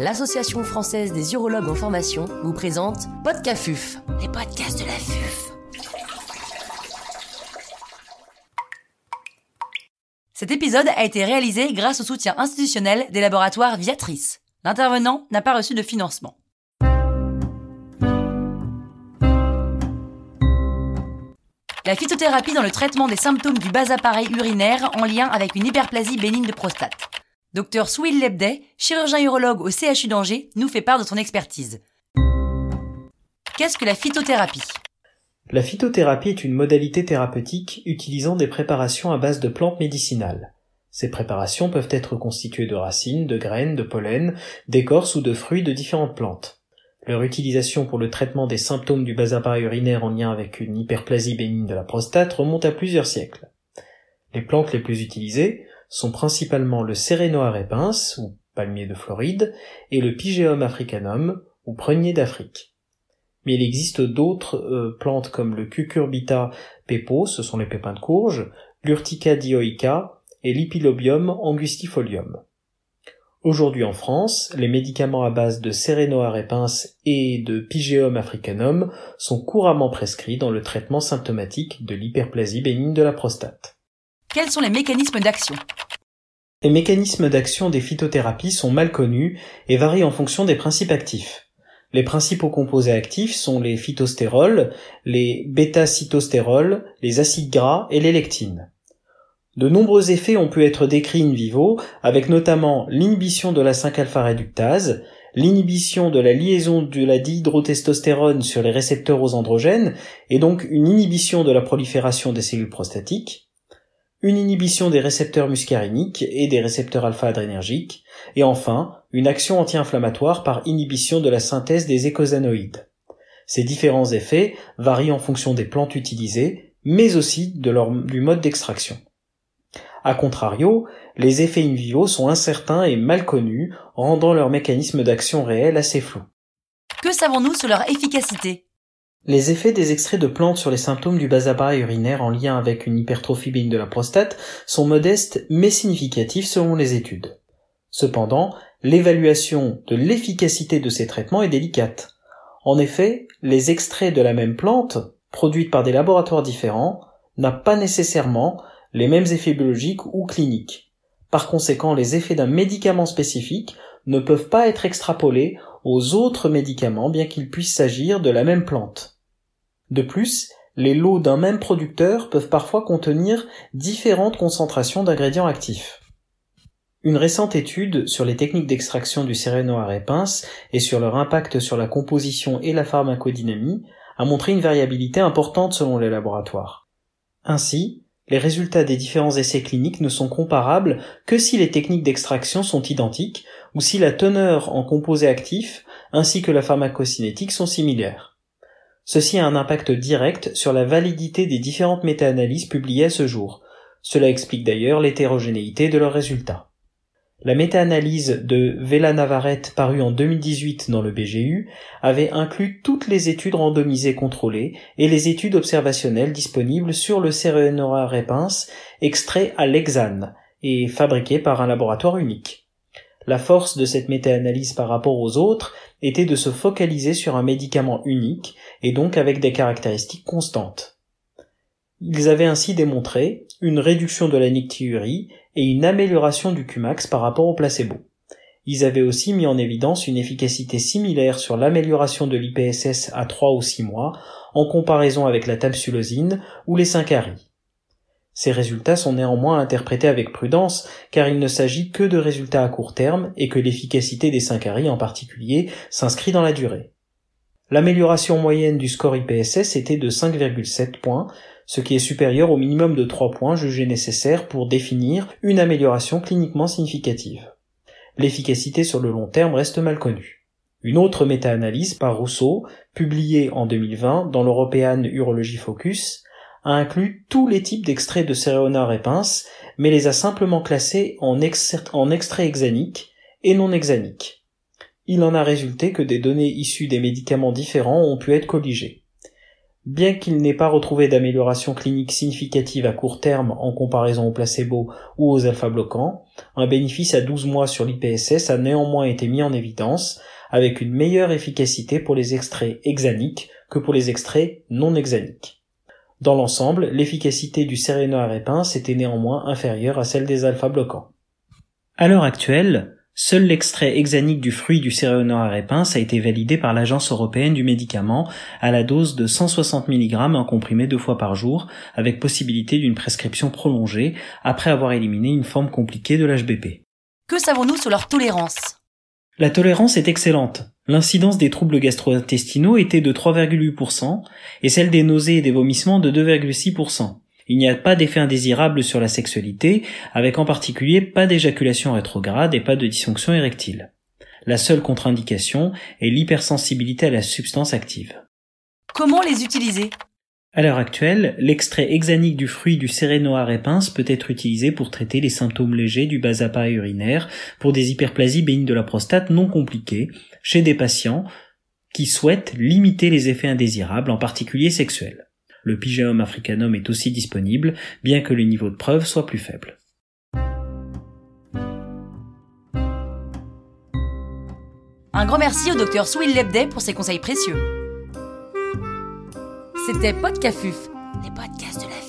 l'Association française des urologues en formation vous présente Podcafuf, les podcasts de la FUF. Cet épisode a été réalisé grâce au soutien institutionnel des laboratoires Viatrice. L'intervenant n'a pas reçu de financement. La phytothérapie dans le traitement des symptômes du bas appareil urinaire en lien avec une hyperplasie bénigne de prostate. Docteur Souil Lebday, chirurgien urologue au CHU d'Angers, nous fait part de son expertise. Qu'est-ce que la phytothérapie? La phytothérapie est une modalité thérapeutique utilisant des préparations à base de plantes médicinales. Ces préparations peuvent être constituées de racines, de graines, de pollen, d'écorces ou de fruits de différentes plantes. Leur utilisation pour le traitement des symptômes du bas appareil urinaire en lien avec une hyperplasie bénigne de la prostate remonte à plusieurs siècles. Les plantes les plus utilisées sont principalement le Serenoa repens, ou palmier de Floride, et le Pygeum africanum, ou prunier d'Afrique. Mais il existe d'autres euh, plantes comme le Cucurbita pepo, ce sont les pépins de courge, l'Urtica dioica et l'Epilobium angustifolium. Aujourd'hui en France, les médicaments à base de repens et de Pygeum africanum sont couramment prescrits dans le traitement symptomatique de l'hyperplasie bénigne de la prostate. Quels sont les mécanismes d'action? Les mécanismes d'action des phytothérapies sont mal connus et varient en fonction des principes actifs. Les principaux composés actifs sont les phytostérols, les bêta-cytostérols, les acides gras et les lectines. De nombreux effets ont pu être décrits in vivo, avec notamment l'inhibition de la 5-alpha réductase, l'inhibition de la liaison de la dihydrotestostérone sur les récepteurs aux androgènes, et donc une inhibition de la prolifération des cellules prostatiques, une inhibition des récepteurs muscariniques et des récepteurs alpha-adrénergiques, et enfin une action anti-inflammatoire par inhibition de la synthèse des écosanoïdes. Ces différents effets varient en fonction des plantes utilisées, mais aussi du mode d'extraction. A contrario, les effets in vivo sont incertains et mal connus, rendant leur mécanisme d'action réel assez flou. Que savons-nous sur leur efficacité? Les effets des extraits de plantes sur les symptômes du bas appareil urinaire en lien avec une hypertrophie bénigne de la prostate sont modestes mais significatifs selon les études. Cependant, l'évaluation de l'efficacité de ces traitements est délicate. En effet, les extraits de la même plante, produites par des laboratoires différents, n'a pas nécessairement les mêmes effets biologiques ou cliniques. Par conséquent, les effets d'un médicament spécifique ne peuvent pas être extrapolés aux autres médicaments bien qu'il puisse s'agir de la même plante. De plus, les lots d'un même producteur peuvent parfois contenir différentes concentrations d'ingrédients actifs. Une récente étude sur les techniques d'extraction du Serenoa repens et sur leur impact sur la composition et la pharmacodynamie a montré une variabilité importante selon les laboratoires. Ainsi, les résultats des différents essais cliniques ne sont comparables que si les techniques d'extraction sont identiques ou si la teneur en composés actifs ainsi que la pharmacocinétique sont similaires. Ceci a un impact direct sur la validité des différentes méta-analyses publiées à ce jour. Cela explique d'ailleurs l'hétérogénéité de leurs résultats. La méta-analyse de Vela Navarrete parue en 2018 dans le BGU avait inclus toutes les études randomisées contrôlées et les études observationnelles disponibles sur le Serenoa repens extrait à l'hexane et fabriqué par un laboratoire unique. La force de cette méta-analyse par rapport aux autres était de se focaliser sur un médicament unique et donc avec des caractéristiques constantes. Ils avaient ainsi démontré une réduction de la nictiurie et une amélioration du Qmax par rapport au placebo. Ils avaient aussi mis en évidence une efficacité similaire sur l'amélioration de l'IPSS à 3 ou 6 mois en comparaison avec la tamsulosine ou les 5 Ces résultats sont néanmoins interprétés avec prudence car il ne s'agit que de résultats à court terme et que l'efficacité des 5 en particulier s'inscrit dans la durée. L'amélioration moyenne du score IPSS était de 5,7 points, ce qui est supérieur au minimum de 3 points jugés nécessaires pour définir une amélioration cliniquement significative. L'efficacité sur le long terme reste mal connue. Une autre méta-analyse par Rousseau, publiée en 2020 dans l'European Urology Focus, a inclus tous les types d'extraits de Cereona repens, mais les a simplement classés en, en extraits hexaniques et non hexaniques. Il en a résulté que des données issues des médicaments différents ont pu être colligées. Bien qu'il n'ait pas retrouvé d'amélioration clinique significative à court terme en comparaison au placebo ou aux alpha-bloquants, un bénéfice à 12 mois sur l'IPSS a néanmoins été mis en évidence avec une meilleure efficacité pour les extraits hexaniques que pour les extraits non hexaniques. Dans l'ensemble, l'efficacité du sérénoarépince était néanmoins inférieure à celle des alpha-bloquants. À l'heure actuelle, Seul l'extrait hexanique du fruit du cérénoarépince a été validé par l'Agence européenne du médicament à la dose de 160 mg en comprimé deux fois par jour, avec possibilité d'une prescription prolongée après avoir éliminé une forme compliquée de l'HBP. Que savons-nous sur leur tolérance? La tolérance est excellente. L'incidence des troubles gastro-intestinaux était de 3,8% et celle des nausées et des vomissements de 2,6%. Il n'y a pas d'effet indésirable sur la sexualité, avec en particulier pas d'éjaculation rétrograde et pas de dysfonction érectile. La seule contre-indication est l'hypersensibilité à la substance active. Comment les utiliser? À l'heure actuelle, l'extrait hexanique du fruit du sérénoarépince peut être utilisé pour traiter les symptômes légers du bas appareil urinaire pour des hyperplasies bénignes de la prostate non compliquées chez des patients qui souhaitent limiter les effets indésirables, en particulier sexuels. Le Pygeum africanum est aussi disponible, bien que le niveau de preuve soit plus faible. Un grand merci au docteur Souil Lebday pour ses conseils précieux. C'était Podcafuf, les podcasts de la